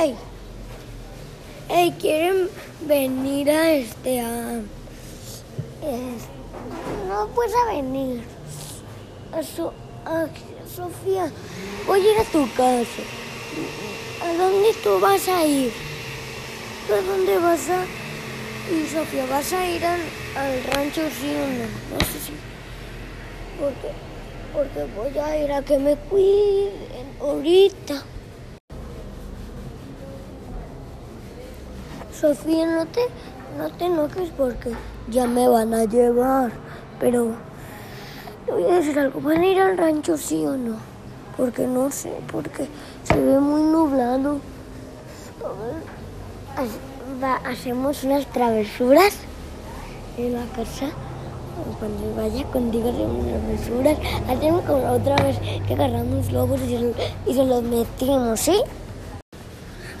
¡Ey! ¡Ey! ¿Quieren venir a este a... es- no puedes venir. A, So- Sofía, voy a ir a tu casa. ¿A dónde tú vas a ir? ¿Tú a dónde vas a ir, Sofía? ¿Vas a ir al, al rancho sí o no? No sé si... Porque, porque voy a ir a que me cuiden ahorita. Sofía, no te, no te enojes porque ya me van a llevar. Pero te voy a decir algo, ¿van a ir al rancho sí o no? Porque no sé, porque se ve muy nublado. Hacemos unas travesuras en la casa. Cuando vaya contigo hacemos travesuras. Hacemos como otra vez que agarramos lobos y y se los metimos, ¿sí?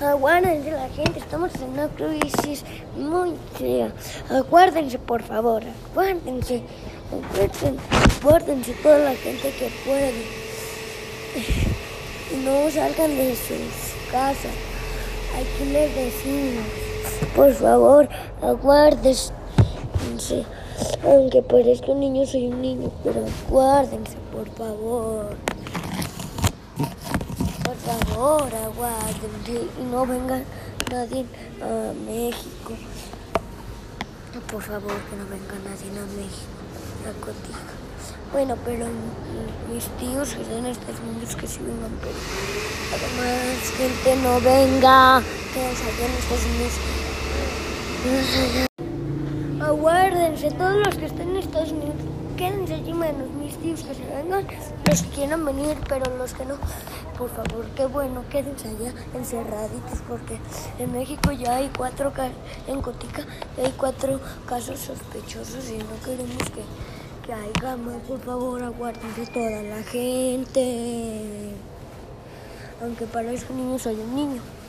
Aguárdense la gente, estamos en una crisis muy fea. Aguárdense, por favor, aguárdense. Aguárdense, aguárdense toda la gente que puede. No salgan de sus casas. Aquí les decimos, por favor, aguárdense. Aunque parezca un niño, soy un niño, pero aguárdense, por favor. Por favor, aguárdense y no venga nadie a México. Por favor, que no venga nadie a México, a Cotija. Bueno, pero mis tíos que están en Estados Unidos que sí vengan, pero además gente no venga, que allá en Estados Unidos. Aguárdense, todos los que estén en Estados Unidos, quédense allí menos mis tíos que se vengan, los que quieran venir, pero los que no, por favor, qué bueno, quédense allá encerraditos, porque en México ya hay cuatro en Cotica hay cuatro casos sospechosos y no queremos que, que haya más, por favor, aguárdense toda la gente. Aunque para esos niños soy un niño.